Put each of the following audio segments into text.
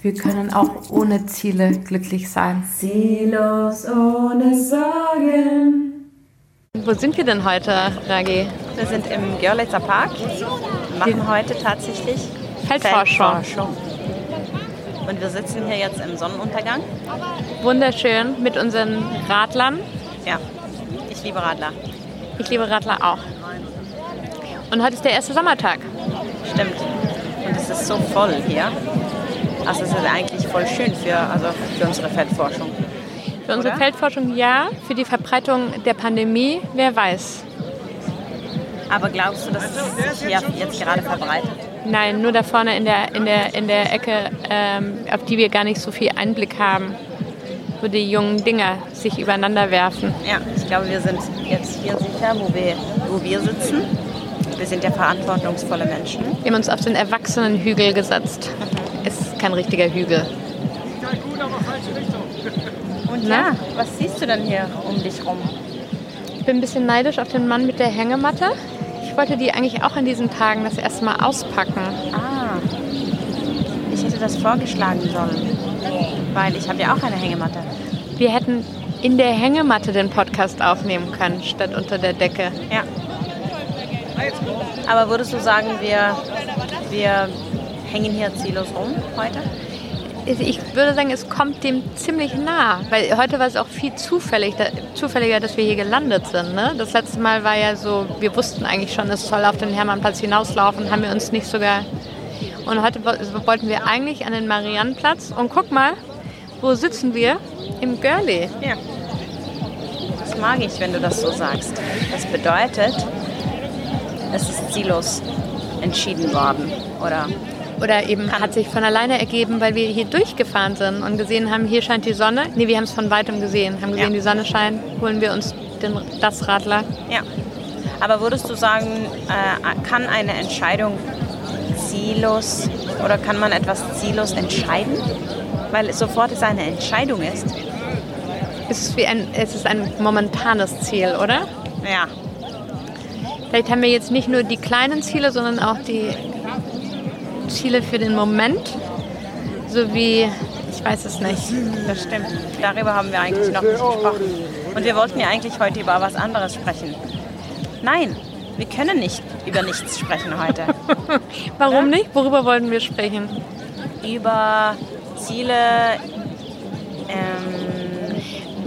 Wir können auch ohne Ziele glücklich sein. Ziellos ohne Sorgen. Wo sind wir denn heute, Ragi? Wir sind im Görlitzer Park. Wir machen heute tatsächlich Feldforschung. Feldforschung. Und wir sitzen hier jetzt im Sonnenuntergang. Wunderschön mit unseren Radlern. Ja, ich liebe Radler. Ich liebe Radler auch. Und heute ist der erste Sommertag. Stimmt. Und es ist so voll hier. Also es ist eigentlich voll schön für, also für unsere Feldforschung. Für unsere Oder? Feldforschung ja, für die Verbreitung der Pandemie, wer weiß. Aber glaubst du, dass es sich hier jetzt gerade verbreitet? Nein, nur da vorne in der, in der, in der Ecke, ähm, auf die wir gar nicht so viel Einblick haben, wo die jungen Dinger sich übereinander werfen. Ja, ich glaube, wir sind jetzt hier sicher, wo wir, wo wir sitzen. Wir sind ja verantwortungsvolle Menschen. Wir haben uns auf den Erwachsenenhügel gesetzt. Ist kein richtiger Hügel. Und Na? ja, was siehst du denn hier um dich rum? Ich bin ein bisschen neidisch auf den Mann mit der Hängematte. Ich wollte die eigentlich auch an diesen Tagen das erste Mal auspacken. Ah, ich hätte das vorgeschlagen sollen, weil ich habe ja auch eine Hängematte. Wir hätten in der Hängematte den Podcast aufnehmen können, statt unter der Decke. Ja. Aber würdest du sagen, wir, wir hängen hier ziellos rum heute? Ich würde sagen, es kommt dem ziemlich nah, weil heute war es auch viel zufällig, da, zufälliger, dass wir hier gelandet sind. Ne? Das letzte Mal war ja so, wir wussten eigentlich schon, es soll auf den Hermannplatz hinauslaufen, haben wir uns nicht sogar. Und heute wo- wollten wir eigentlich an den Mariannplatz und guck mal, wo sitzen wir? Im Görli. Ja. Das mag ich, wenn du das so sagst. Das bedeutet, es ist ziellos entschieden worden, oder? Oder eben hat sich von alleine ergeben, weil wir hier durchgefahren sind und gesehen haben, hier scheint die Sonne. Nee, wir haben es von weitem gesehen, haben gesehen, Ja. die Sonne scheint, holen wir uns den, das Radler. Ja. Aber würdest du sagen, äh, kann eine Entscheidung ziellos oder kann man etwas ziellos entscheiden? Weil es sofort es eine Entscheidung ist. Es ist, wie ein, es ist ein momentanes Ziel, oder? Ja. Vielleicht haben wir jetzt nicht nur die kleinen Ziele, sondern auch die Ziele für den Moment. So wie, ich weiß es nicht. Das stimmt. Darüber haben wir eigentlich noch nicht gesprochen. Und wir wollten ja eigentlich heute über was anderes sprechen. Nein, wir können nicht über nichts sprechen heute. Warum nicht? Worüber wollten wir sprechen? über Ziele, ähm,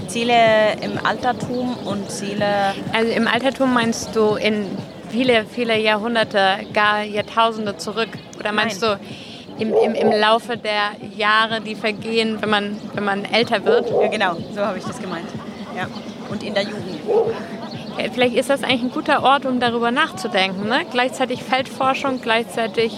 Ziele im Altertum und Ziele. Also im Altertum meinst du in viele, viele Jahrhunderte, gar Jahrtausende zurück? Oder meinst Nein. du im, im, im Laufe der Jahre, die vergehen, wenn man, wenn man älter wird? Ja, genau, so habe ich das gemeint. Ja. Und in der Jugend. Vielleicht ist das eigentlich ein guter Ort, um darüber nachzudenken. Ne? Gleichzeitig Feldforschung, gleichzeitig,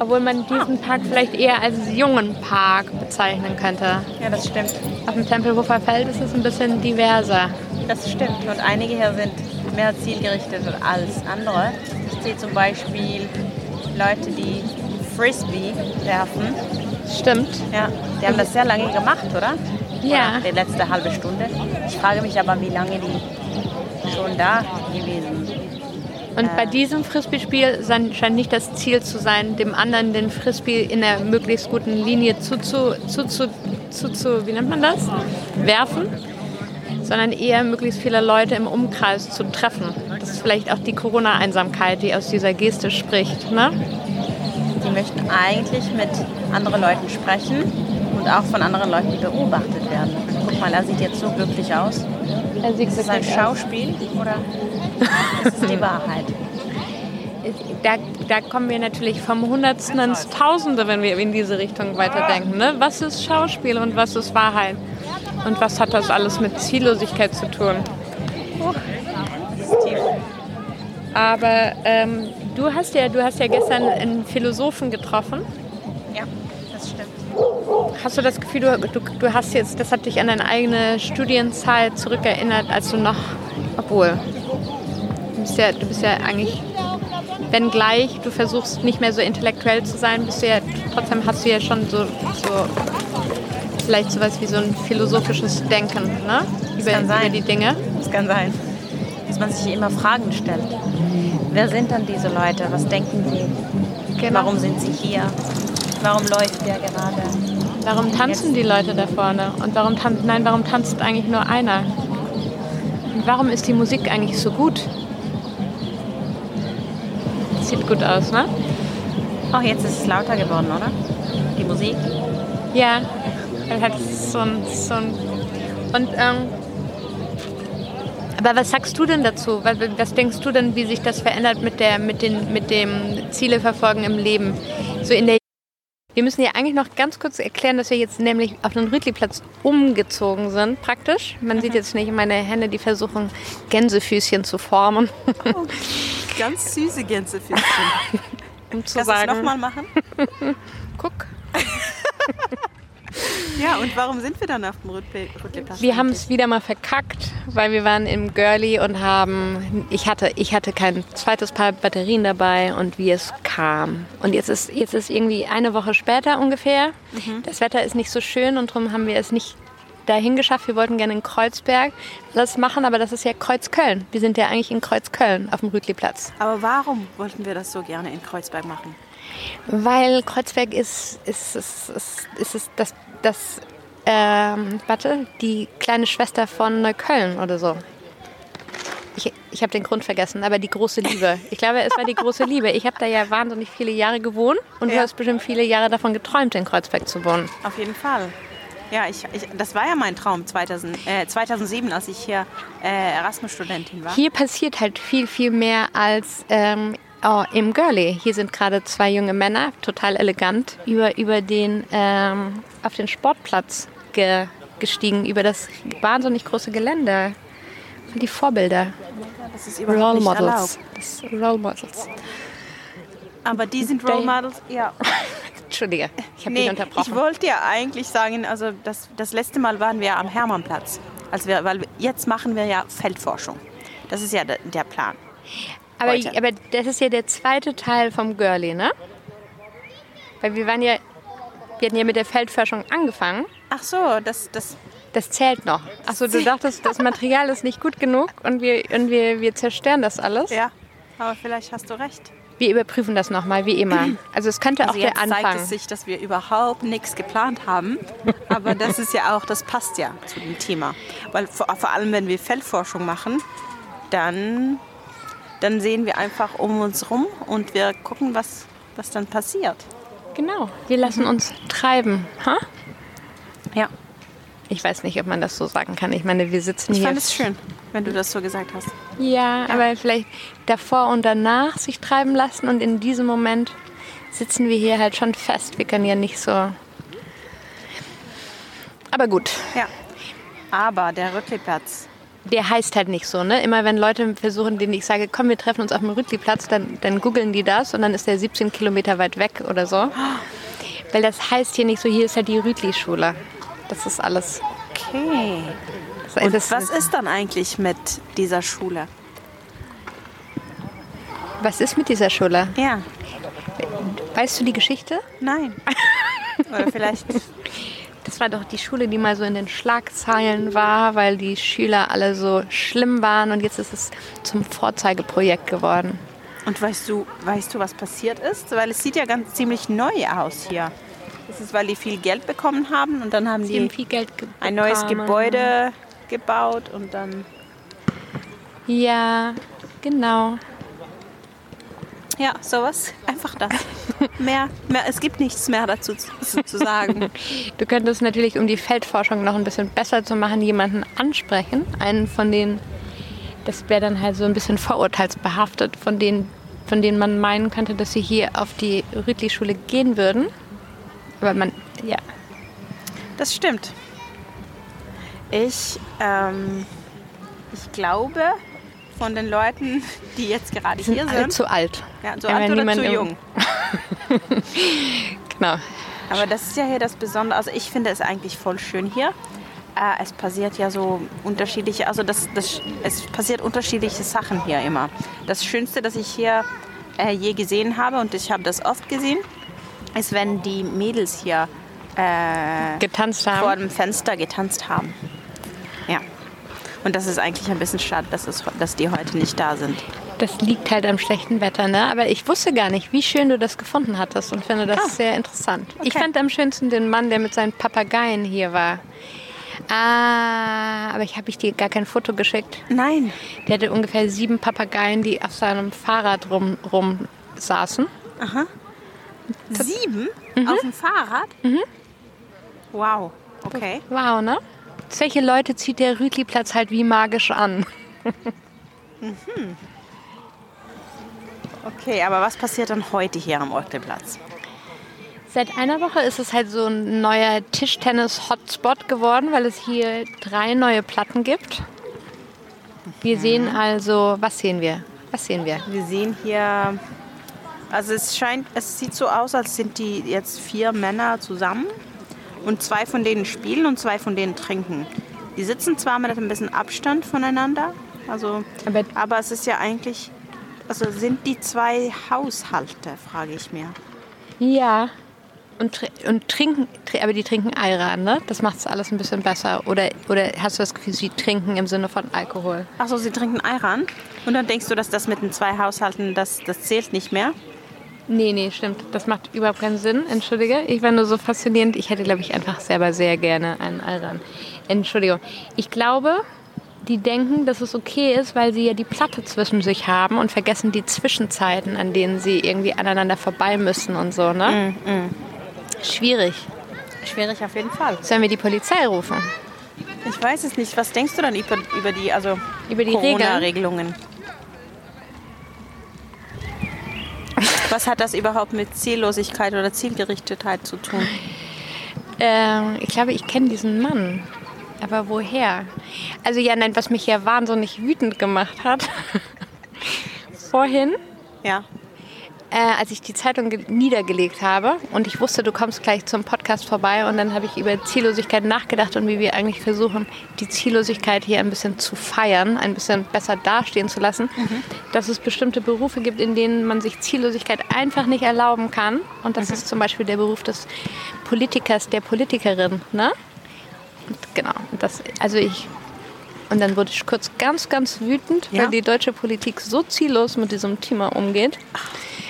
obwohl man diesen Park vielleicht eher als jungen Park bezeichnen könnte. Ja, das stimmt. Auf dem Tempelhofer Feld ist es ein bisschen diverser. Das stimmt. Und einige hier sind mehr zielgerichtet als andere. Ich sehe zum Beispiel Leute, die Frisbee werfen. Stimmt. Ja, die haben das sehr lange gemacht, oder? Ja. Oder die letzte halbe Stunde. Ich frage mich aber, wie lange die schon da gewesen sind. Und bei diesem Frisbee-Spiel scheint nicht das Ziel zu sein, dem anderen den Frisbee in der möglichst guten Linie zu, zu, zu, zu, zu, zu wie nennt man das? Werfen, sondern eher möglichst viele Leute im Umkreis zu treffen. Das ist vielleicht auch die Corona-Einsamkeit, die aus dieser Geste spricht. Ne? Die möchten eigentlich mit anderen Leuten sprechen und auch von anderen Leuten beobachtet werden. Guck mal, er sieht jetzt so glücklich aus. Er sieht Ist das ein wirklich aus. Schauspiel oder ist es die Wahrheit? Da, da kommen wir natürlich vom Hundertsten ins Tausende, wenn wir in diese Richtung weiterdenken. Ne? Was ist Schauspiel und was ist Wahrheit? Und was hat das alles mit Ziellosigkeit zu tun? Das ist tief. Aber ähm, du, hast ja, du hast ja gestern einen Philosophen getroffen. Ja, das stimmt. Hast du das Gefühl, du, du, du hast jetzt, das hat dich an deine eigene Studienzeit zurückerinnert, als du noch, obwohl, du bist ja, du bist ja eigentlich, wenngleich du versuchst nicht mehr so intellektuell zu sein, bist du ja, trotzdem hast du ja schon so, so vielleicht sowas wie so ein philosophisches Denken, ne? Über, kann sein. über die Dinge. Das kann sein. Dass man sich immer Fragen stellt. Wer sind dann diese Leute? Was denken sie? Genau. Warum sind sie hier? Warum läuft der gerade? Warum tanzen die Leute da vorne? Und warum tan nein, warum tanzt eigentlich nur einer? Und warum ist die Musik eigentlich so gut? Sieht gut aus, ne? Ach, jetzt ist es lauter geworden, oder? Die Musik. Ja, er hat so ein, so ein und ähm, aber was sagst du denn dazu? Was, was denkst du denn, wie sich das verändert mit der mit den mit dem Zieleverfolgen im Leben? So in der wir müssen ja eigentlich noch ganz kurz erklären, dass wir jetzt nämlich auf den Rütli-Platz umgezogen sind, praktisch. Man sieht jetzt nicht meine Hände, die versuchen, Gänsefüßchen zu formen. Oh, ganz süße Gänsefüßchen. um zu Kannst du es sagen, nochmal machen? guck, Ja, und warum sind wir dann auf dem Rütli-Platz? wir haben es wieder mal verkackt, weil wir waren im Girly und haben, ich hatte, ich hatte kein zweites Paar Batterien dabei und wie es kam. Und jetzt ist, jetzt ist irgendwie eine Woche später ungefähr. Das Wetter ist nicht so schön und darum haben wir es nicht dahin geschafft. Wir wollten gerne in Kreuzberg das machen, aber das ist ja Kreuzköln. Wir sind ja eigentlich in Kreuzköln auf dem Rütli-Platz. Aber warum wollten wir das so gerne in Kreuzberg machen? Weil Kreuzberg ist, ist, ist, ist, ist, ist das, das ähm, warte, die kleine Schwester von Neukölln oder so. Ich, ich habe den Grund vergessen, aber die große Liebe. Ich glaube, es war die große Liebe. Ich habe da ja wahnsinnig viele Jahre gewohnt und du Ja. hast bestimmt viele Jahre davon geträumt, in Kreuzberg zu wohnen. Auf jeden Fall. Ja, ich, ich, das war ja mein Traum 2000, äh, 2007, als ich hier äh, Erasmus-Studentin war. Hier passiert halt viel, viel mehr als ähm, oh, im Girly. Hier sind gerade zwei junge Männer, total elegant, über, über den, ähm, auf den Sportplatz ge, gestiegen, über das wahnsinnig große Gelände. Die Vorbilder, Das ist Role Models. Das Role Models. Aber die sind Role Models, ja. Entschuldige, ich habe Nee, dich unterbrochen. ich wollte ja eigentlich sagen, also das, das letzte Mal waren wir am Hermannplatz. Also wir, weil jetzt machen wir ja Feldforschung. Das ist ja der, der Plan. aber, aber das ist ja der zweite Teil vom Girly, ne? Weil wir waren ja, wir hatten ja mit der Feldforschung angefangen. Ach so, das, das, Das zählt noch. Achso, du dachtest, das Material ist nicht gut genug und wir, und wir, wir zerstören das alles? ja. Aber vielleicht hast du recht. Wir überprüfen das nochmal, wie immer. Also es könnte Also auch der jetzt zeigt Anfang. es sich, dass wir überhaupt nichts geplant haben. Aber das ist ja auch, das passt ja zu dem Thema. Weil vor, vor allem, wenn wir Feldforschung machen, dann, dann sehen wir einfach um uns rum und wir gucken, was, was dann passiert. Genau, wir lassen uns treiben. Ha? Ja, Ich weiß nicht, ob man das so sagen kann. Ich meine, wir sitzen ich hier. fand es schön, wenn du das so gesagt hast. Ja, aber vielleicht davor und danach sich treiben lassen und in diesem Moment sitzen wir hier halt schon fest. Wir können ja nicht so. Aber gut, Ja. Aber der Rüttliplatz, der heißt halt nicht so, ne? Immer wenn Leute versuchen, denen ich sage, komm, wir treffen uns auf dem Rütli-Platz, dann, dann googeln die das und dann ist der 17 Kilometer weit weg oder so. Weil das heißt hier nicht so, hier ist ja die Rütli-Schule. Das ist alles. okay. Das Und das was ist dann eigentlich mit dieser Schule? was ist mit dieser Schule? Ja, Weißt du die Geschichte? nein. Oder vielleicht, Das war doch die Schule, die mal so in den Schlagzeilen war, weil die Schüler alle so schlimm waren und jetzt ist es zum Vorzeigeprojekt geworden. und weißt du, weißt du, was passiert ist? Weil es sieht ja ganz ziemlich neu aus hier. Das ist, weil die viel Geld bekommen haben und dann haben Sie haben die viel Geld ge- ein neues. Gebäude gebaut und dann, Ja, genau. Ja, sowas. Einfach das. mehr, mehr, es gibt nichts mehr dazu zu, zu sagen. Du könntest natürlich, um die Feldforschung noch ein bisschen besser zu machen, jemanden ansprechen. Einen von denen, das wäre dann halt so ein bisschen vorurteilsbehaftet, von denen, von denen man meinen könnte, dass sie hier auf die Rütli-Schule gehen würden. Aber man, ja, Das stimmt. Ich, ähm, ich glaube, von den Leuten, die jetzt gerade sind hier sind, zu alt. ja, Ja, alt oder zu jung. Genau. Aber das ist ja hier das Besondere. Also ich finde es eigentlich voll schön hier. Äh, es passiert ja so unterschiedliche, also das, das, es passiert unterschiedliche Sachen hier immer. Das Schönste, das ich hier äh, je gesehen habe, und ich habe das oft gesehen, ist, wenn die Mädels hier äh, Getanzt vor haben. dem Fenster getanzt haben. Ja. Und das ist eigentlich ein bisschen schade, dass, es, dass die heute nicht da sind. Das liegt halt am schlechten Wetter, ne? Aber ich wusste gar nicht, wie schön du das gefunden hattest und finde das Ah. sehr interessant. Ich Okay. fand am schönsten den Mann, der mit seinen Papageien hier war. Ah, aber ich habe ich dir gar kein Foto geschickt. Nein. Der hatte ungefähr sieben Papageien, die auf seinem Fahrrad rum, rum saßen. Sieben auf dem Fahrrad? Wow. Okay. Wow, ne? Solche Leute zieht der Rütli-Platz halt wie magisch an. Okay, aber was passiert dann heute hier am Ortelplatz? Seit einer Woche ist es halt so ein neuer Tischtennis-Hotspot geworden, weil es hier drei neue Platten gibt. Wir sehen also, was sehen wir? Was sehen wir? Wir sehen hier, also es scheint, es sieht so aus, als sind die jetzt vier Männer zusammen und zwei von denen spielen und zwei von denen trinken. Die sitzen zwar mit ein bisschen Abstand voneinander, also, Aber- aber, es ist ja eigentlich, also sind die zwei Haushalte, frage ich mir. Ja. Und, und trinken, tr- aber die trinken Ayran, ne? Das macht es alles ein bisschen besser. Oder, oder hast du das Gefühl, sie trinken im Sinne von Alkohol? Achso, sie trinken Ayran und dann denkst du, dass das mit den zwei Haushalten, das, das zählt nicht mehr? Nee, nee, stimmt. Das macht überhaupt keinen Sinn. Entschuldige. Ich war nur so faszinierend. Ich hätte, glaube ich, einfach selber sehr gerne einen Ayran. Entschuldigung. Ich glaube, die denken, dass es okay ist, weil sie ja die Platte zwischen sich haben und vergessen die Zwischenzeiten, an denen sie irgendwie aneinander vorbei müssen und so, ne? Schwierig. Schwierig auf jeden Fall. Sollen wir die Polizei rufen? Ich weiß es nicht. Was denkst du dann über, über die, also Über die? Corona-Regelungen? Was hat das überhaupt mit Ziellosigkeit oder Zielgerichtetheit zu tun? Ähm, ich glaube, ich kenne diesen Mann. Aber woher? Also ja, nein, was mich ja wahnsinnig wütend gemacht hat. Vorhin, Ja. Äh, als ich die Zeitung ge- niedergelegt habe. Und ich wusste, du kommst gleich zum Podcast vorbei. Und dann habe ich über Ziellosigkeit nachgedacht und wie wir eigentlich versuchen, die Ziellosigkeit hier ein bisschen zu feiern, ein bisschen besser dastehen zu lassen, dass es bestimmte Berufe gibt, in denen man sich Ziellosigkeit einfach nicht erlauben kann. Und das ist zum Beispiel der Beruf des Politikers, der Politikerin, ne? Und genau, das, also ich und dann wurde ich kurz ganz, ganz wütend, Ja? weil die deutsche Politik so ziellos mit diesem Thema umgeht.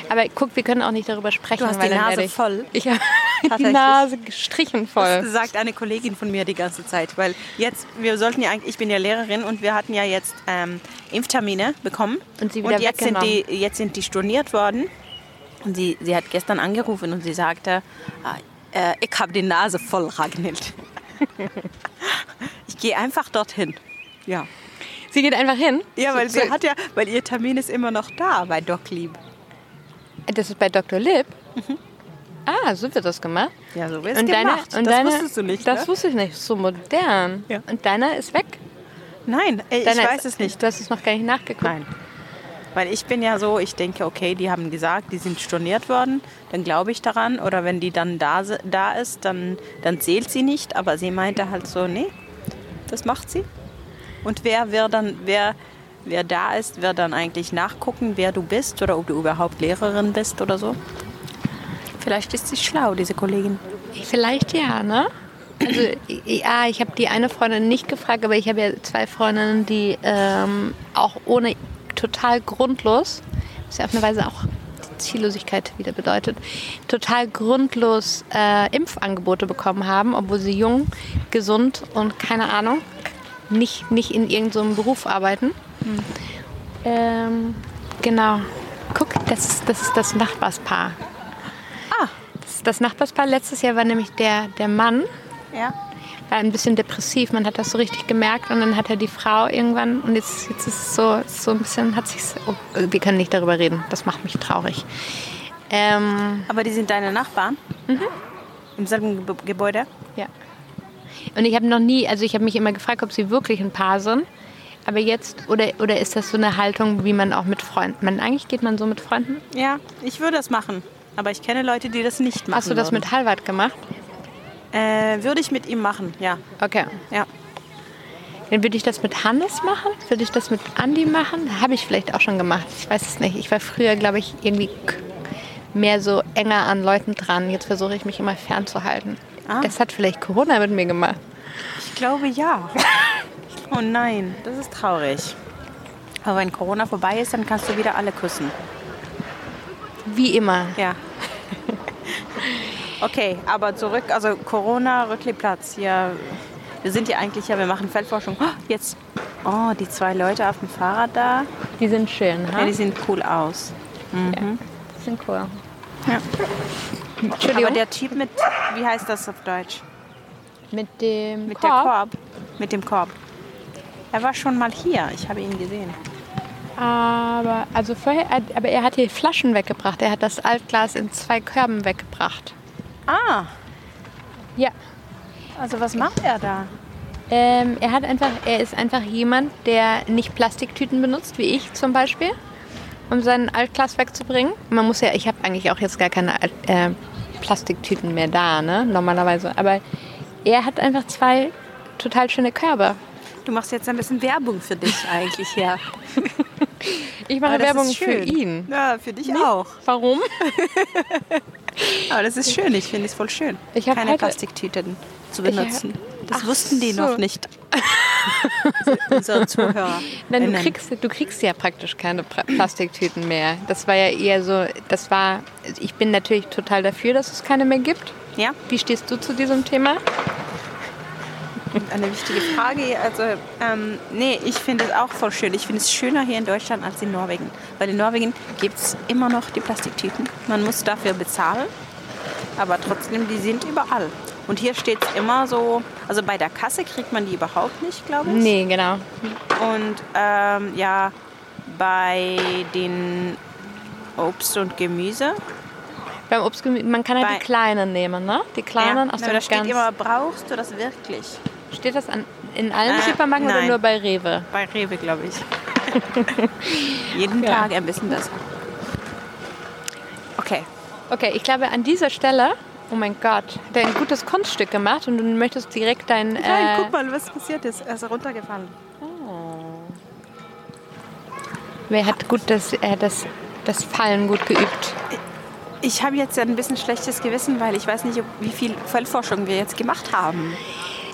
Aber guck, wir können auch nicht darüber sprechen. Du hast weil die Nase ich, voll. Ich habe die. Nase gestrichen voll. Das sagt eine Kollegin von mir die ganze Zeit, weil jetzt, wir sollten ja eigentlich, ich bin ja Lehrerin und wir hatten ja jetzt ähm, Impftermine bekommen. Und sie wieder jetzt sind, die, jetzt sind die storniert worden. Und sie, sie hat gestern angerufen und sie sagte, ah, äh, ich habe die Nase voll, Ragnhild. ich gehe einfach dorthin. Ja. Sie geht einfach hin. Ja, weil sie hat ja, weil ihr Termin ist immer noch da bei Doc Lieb. Das ist bei Dr. Lipp. Ah, so wird das gemacht. Ja, so wird deine, gemacht. und das deine, wusstest du nicht, Das ne? wusste ich nicht. So modern. Ja. Und deiner ist weg. Nein, äh, ich weiß ist, es nicht. Du hast es noch gar nicht nachgeguckt. Nein. Weil ich bin ja so, ich denke, okay, die haben gesagt, die sind storniert worden, dann glaube ich daran. Oder wenn die dann da, da ist, dann, dann zählt sie nicht. Aber sie meinte halt so, nee, das macht sie. Und wer, wer dann, wer, wer da ist, wird dann eigentlich nachgucken, wer du bist oder ob du überhaupt Lehrerin bist oder so. Vielleicht ist sie schlau, diese Kollegin. Vielleicht ja, ne? Also, ja, ich habe die eine Freundin nicht gefragt, aber ich habe ja zwei Freundinnen, die ähm, auch ohne total grundlos, was ja auf eine Weise auch die Ziellosigkeit wieder bedeutet, total grundlos äh, Impfangebote bekommen haben, obwohl sie jung, gesund und keine Ahnung, nicht, nicht in irgendeinem Beruf arbeiten. Ähm, genau. Guck, das ist das, ist das Nachbarspaar. Ah. Das, das Nachbarspaar letztes Jahr war nämlich der, der Mann, Ja. war ein bisschen depressiv, man hat das so richtig gemerkt und dann hat er die Frau irgendwann und jetzt, jetzt ist es so, so ein bisschen, hat sich oh, wir können nicht darüber reden, das macht mich traurig. Ähm, Aber die sind deine Nachbarn? Im selben Ge Gebäude? ja. Und ich habe noch nie, also ich habe mich immer gefragt, ob sie wirklich ein Paar sind. Aber jetzt, oder, oder ist das so eine Haltung, wie man auch mit Freunden, man, eigentlich geht man so mit Freunden? Ja, ich würde das machen. Aber ich kenne Leute, die das nicht machen. Hast du das würden. mit Halvard gemacht? Äh, würde ich mit ihm machen, ja. Okay. ja. Dann würde ich das mit Hannes machen? Würde ich das mit Andi machen? Habe ich vielleicht auch schon gemacht. Ich weiß es nicht. Ich war früher, glaube ich, irgendwie mehr so enger an Leuten dran. Jetzt versuche ich mich immer fernzuhalten. Ah. Das hat vielleicht Corona mit mir gemacht. Ich glaube ja. oh nein, das ist traurig. Aber wenn Corona vorbei ist, dann kannst du wieder alle küssen. Wie immer. Ja. Okay, aber zurück, also Corona, Rückliplatz hier. Wir sind ja eigentlich, ja, wir machen Feldforschung. Oh, jetzt, oh, die zwei Leute auf dem Fahrrad da, Die sind schön, ha? ja, die sehen cool aus. Die sind cool. Ja. Entschuldigung. Aber der Typ mit, wie heißt das auf Deutsch? mit dem Mit Korb. der Korb. Mit dem Korb. Er war schon mal hier, ich habe ihn gesehen. Aber, also vorher, aber er hat die Flaschen weggebracht. Er hat das Altglas in zwei Körben weggebracht. Ah, Ja. also was macht er da? Ähm, er hat einfach, er ist einfach jemand, der nicht Plastiktüten benutzt, wie ich zum Beispiel, um sein Altglas wegzubringen. Man muss ja, ich habe eigentlich auch jetzt gar keine äh, Plastiktüten mehr da, ne, normalerweise. Aber er hat einfach zwei total schöne Körbe. Du machst jetzt ein bisschen Werbung für dich eigentlich, ja. Ich mache Werbung für ihn. Ja, für dich auch. Warum? Aber das ist schön, ich finde es voll schön. Ich Keine heute- Plastiktüten zu Ich hab- benutzen. Das Ach wussten die so. noch nicht. Unsere Zuhörer. Nein, du kriegst, du kriegst ja praktisch keine Plastiktüten mehr. Das war ja eher so, das war, ich bin natürlich total dafür, dass es keine mehr gibt. Ja, Wie stehst du zu diesem Thema? Eine wichtige Frage. Also, ähm, nee, ich finde es auch voll schön. Ich finde es schöner hier in Deutschland als in Norwegen. Weil in Norwegen gibt es immer noch die Plastiktüten. Man muss dafür bezahlen, aber trotzdem, die sind überall. Und hier steht es immer so, also bei der Kasse kriegt man die überhaupt nicht, glaube ich. Nee, genau. Und ähm, ja, bei den Obst und Gemüse. Beim Obst, man kann halt Bei- die kleinen nehmen, ne? Die kleinen ja, aus dem da steht immer, brauchst du das wirklich? Steht das an, in allen Äh, Supermärkten oder nur bei Rewe? Bei Rewe, glaube ich. Jeden Ja. Tag ein bisschen besser. Okay. Okay, ich glaube an dieser Stelle, oh mein Gott, hat er ein gutes Kunststück gemacht und du möchtest direkt dein. Nein, Äh, guck mal, was passiert ist. Er ist runtergefallen. wer hat gut das, äh, das, das Fallen gut geübt? Ich habe jetzt ein bisschen schlechtes Gewissen, weil ich weiß nicht, wie viel Feldforschung wir jetzt gemacht haben.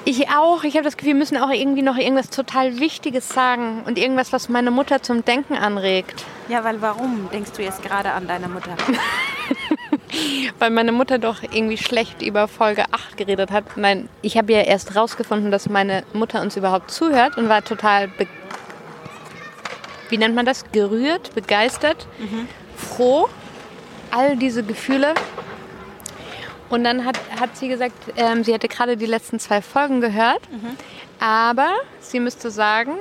Ich auch. Ich habe das Gefühl, wir müssen auch irgendwie noch irgendwas total Wichtiges sagen und irgendwas, was meine Mutter zum Denken anregt. Ja, weil warum denkst du jetzt gerade an deine Mutter? Weil meine Mutter doch irgendwie schlecht über Folge 8 geredet hat. Nein, ich habe ja erst rausgefunden, dass meine Mutter uns überhaupt zuhört und war total, wie nennt man das, gerührt, begeistert, froh, all diese Gefühle. Und dann hat, hat sie gesagt, ähm, sie hätte gerade die letzten zwei Folgen gehört, aber sie müsste sagen,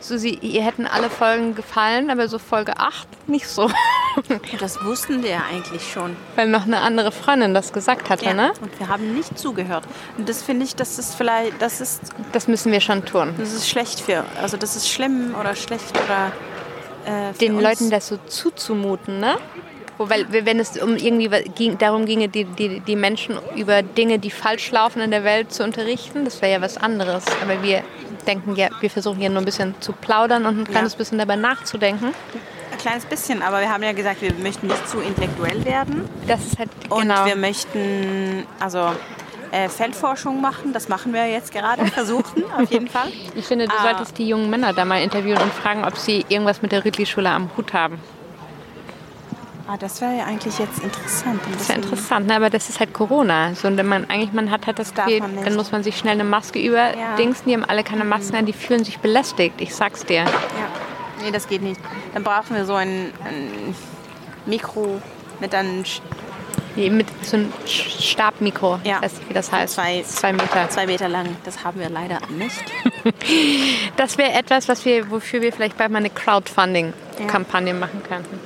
so sie, ihr hätten alle Folgen gefallen, aber so Folge 8 nicht so. Das wussten wir ja eigentlich schon. Weil noch eine andere Freundin das gesagt hatte, Ja. ne? Und wir haben nicht zugehört. Und das finde ich, das ist vielleicht, das ist, Das müssen wir schon tun. das ist schlecht für, also das ist schlimm oder schlecht oder äh, Den uns. Leuten das so zuzumuten, ne? Wo, weil, wenn es um irgendwie ging, darum ginge, die, die, die Menschen über Dinge, die falsch laufen in der Welt zu unterrichten, das wäre ja was anderes. Aber wir denken ja, wir versuchen ja nur ein bisschen zu plaudern und ein kleines bisschen dabei nachzudenken. Ein kleines bisschen, aber wir haben ja gesagt, wir möchten nicht zu intellektuell werden. Das ist halt Und genau. wir möchten also äh, Feldforschung machen. Das machen wir jetzt gerade, versuchen auf jeden Fall. Ich finde, du Ah. solltest die jungen Männer da mal interviewen und fragen, ob sie irgendwas mit der Rütli-Schule am Hut haben. Ah, das wäre ja eigentlich jetzt interessant. Das ist ja bisschen- interessant, ne? aber das ist halt Corona. So, und man, eigentlich, man hat halt das Gefühl, nicht. dann muss man sich schnell eine Maske über Ja. Dings, die haben alle keine Masken an, die fühlen sich belästigt. Ich sag's dir. Ja. Nee, das geht nicht. Dann brauchen wir so ein, ein Mikro mit einem Sch- Die Mit so einem Stabmikro, Ja. weißt du, wie das heißt? Zwei- Zwei Meter. zwei Meter lang. Das haben wir leider nicht. Das wäre etwas, was wir, wofür wir vielleicht bald mal eine Crowdfunding-Kampagne machen könnten.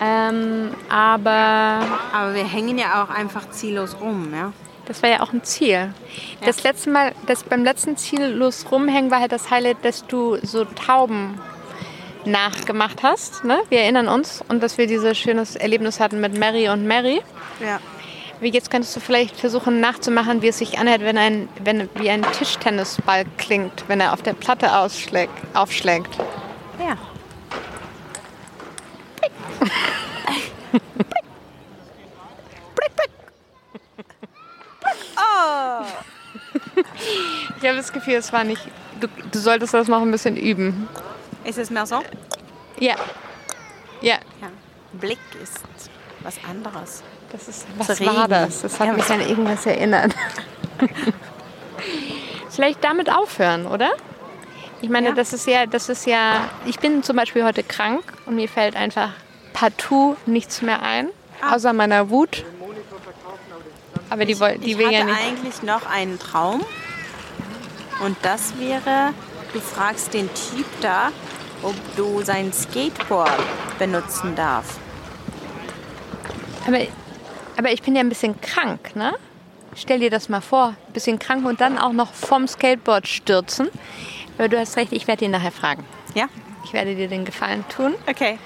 Ähm, aber Aber wir hängen ja auch einfach ziellos rum, ja. das war ja auch ein Ziel. Das letzte Mal, das beim letzten Ziel los rumhängen war halt das Highlight, dass du so Tauben nachgemacht hast. Ne? Wir erinnern uns und dass wir dieses schönes Erlebnis hatten mit Mary und Mary. Ja. Wie jetzt könntest du vielleicht versuchen nachzumachen, wie es sich anhört, wenn ein, wenn, wie ein Tischtennisball klingt, wenn er auf der Platte aufschlägt. Ja. Ich habe das Gefühl, es war nicht. Du, du solltest das noch ein bisschen üben. Ist es mehr so? Ja. Ja. Ja. Blick ist was anderes. Das ist, was Regen. war das? Das hat Ja, mich an irgendwas erinnert. Vielleicht damit aufhören, oder? Ich meine, Ja. das ist ja, das ist ja. Ich bin zum Beispiel heute krank und mir fällt einfach partout nichts mehr ein, Ah. außer meiner Wut. Aber die, die ich will ja nicht. eigentlich noch einen Traum. Und das wäre, du fragst den Typ da, ob du sein Skateboard benutzen darfst. Aber, aber ich bin ja ein bisschen krank, ne? Stell dir das mal vor, ein bisschen krank und dann auch noch vom Skateboard stürzen. Aber du hast recht, ich werde ihn nachher fragen. Ja? Ich werde dir den Gefallen tun. Okay.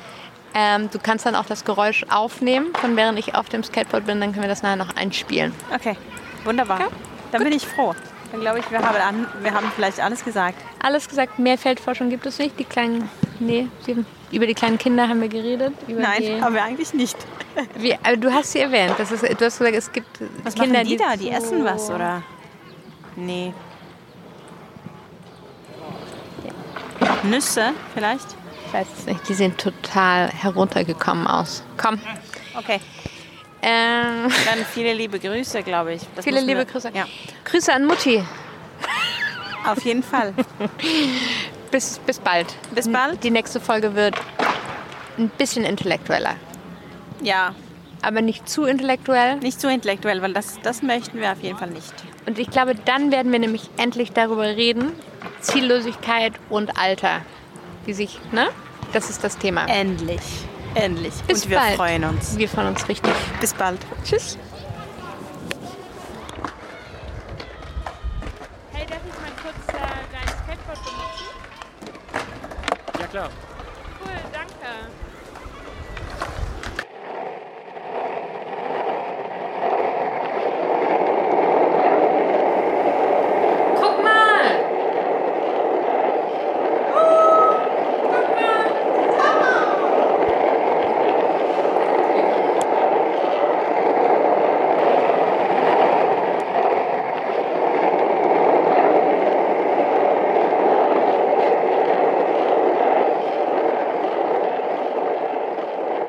Ähm, du kannst dann auch das Geräusch aufnehmen, von während ich auf dem Skateboard bin, dann können wir das nachher noch einspielen. Okay. Wunderbar. Dann bin ich froh. Dann glaube ich, wir haben, an, wir haben vielleicht alles gesagt. Alles gesagt, mehr Feldforschung gibt es nicht. Die kleinen, nee, sie, über die kleinen Kinder haben wir geredet. Nein, die, haben wir eigentlich nicht. wie, aber du hast sie erwähnt. Das ist, du hast gesagt, es gibt Was Kinder, machen die da? Die essen was, oder? Nee. Nüsse vielleicht? Ich weiß es nicht. Die sehen total heruntergekommen aus. Komm. Okay. Ähm, Dann viele liebe Grüße, glaube ich. Das viele liebe wir- Grüße. Ja, Grüße an Mutti. auf jeden Fall. Bis, bis bald. Bis bald. Die nächste Folge wird ein bisschen intellektueller. Ja, Aber nicht zu intellektuell. nicht zu intellektuell, weil das, das möchten wir auf jeden Fall nicht. Und ich glaube, dann werden wir nämlich endlich darüber reden. Ziellosigkeit und Alter. Wie sich, ne? Das ist das Thema. Endlich. Endlich. Bis Und wir bald. freuen uns. Wir freuen uns richtig. Bis bald. Tschüss. Hey, darf ich mal kurz dein Skateboard benutzen? Ja klar.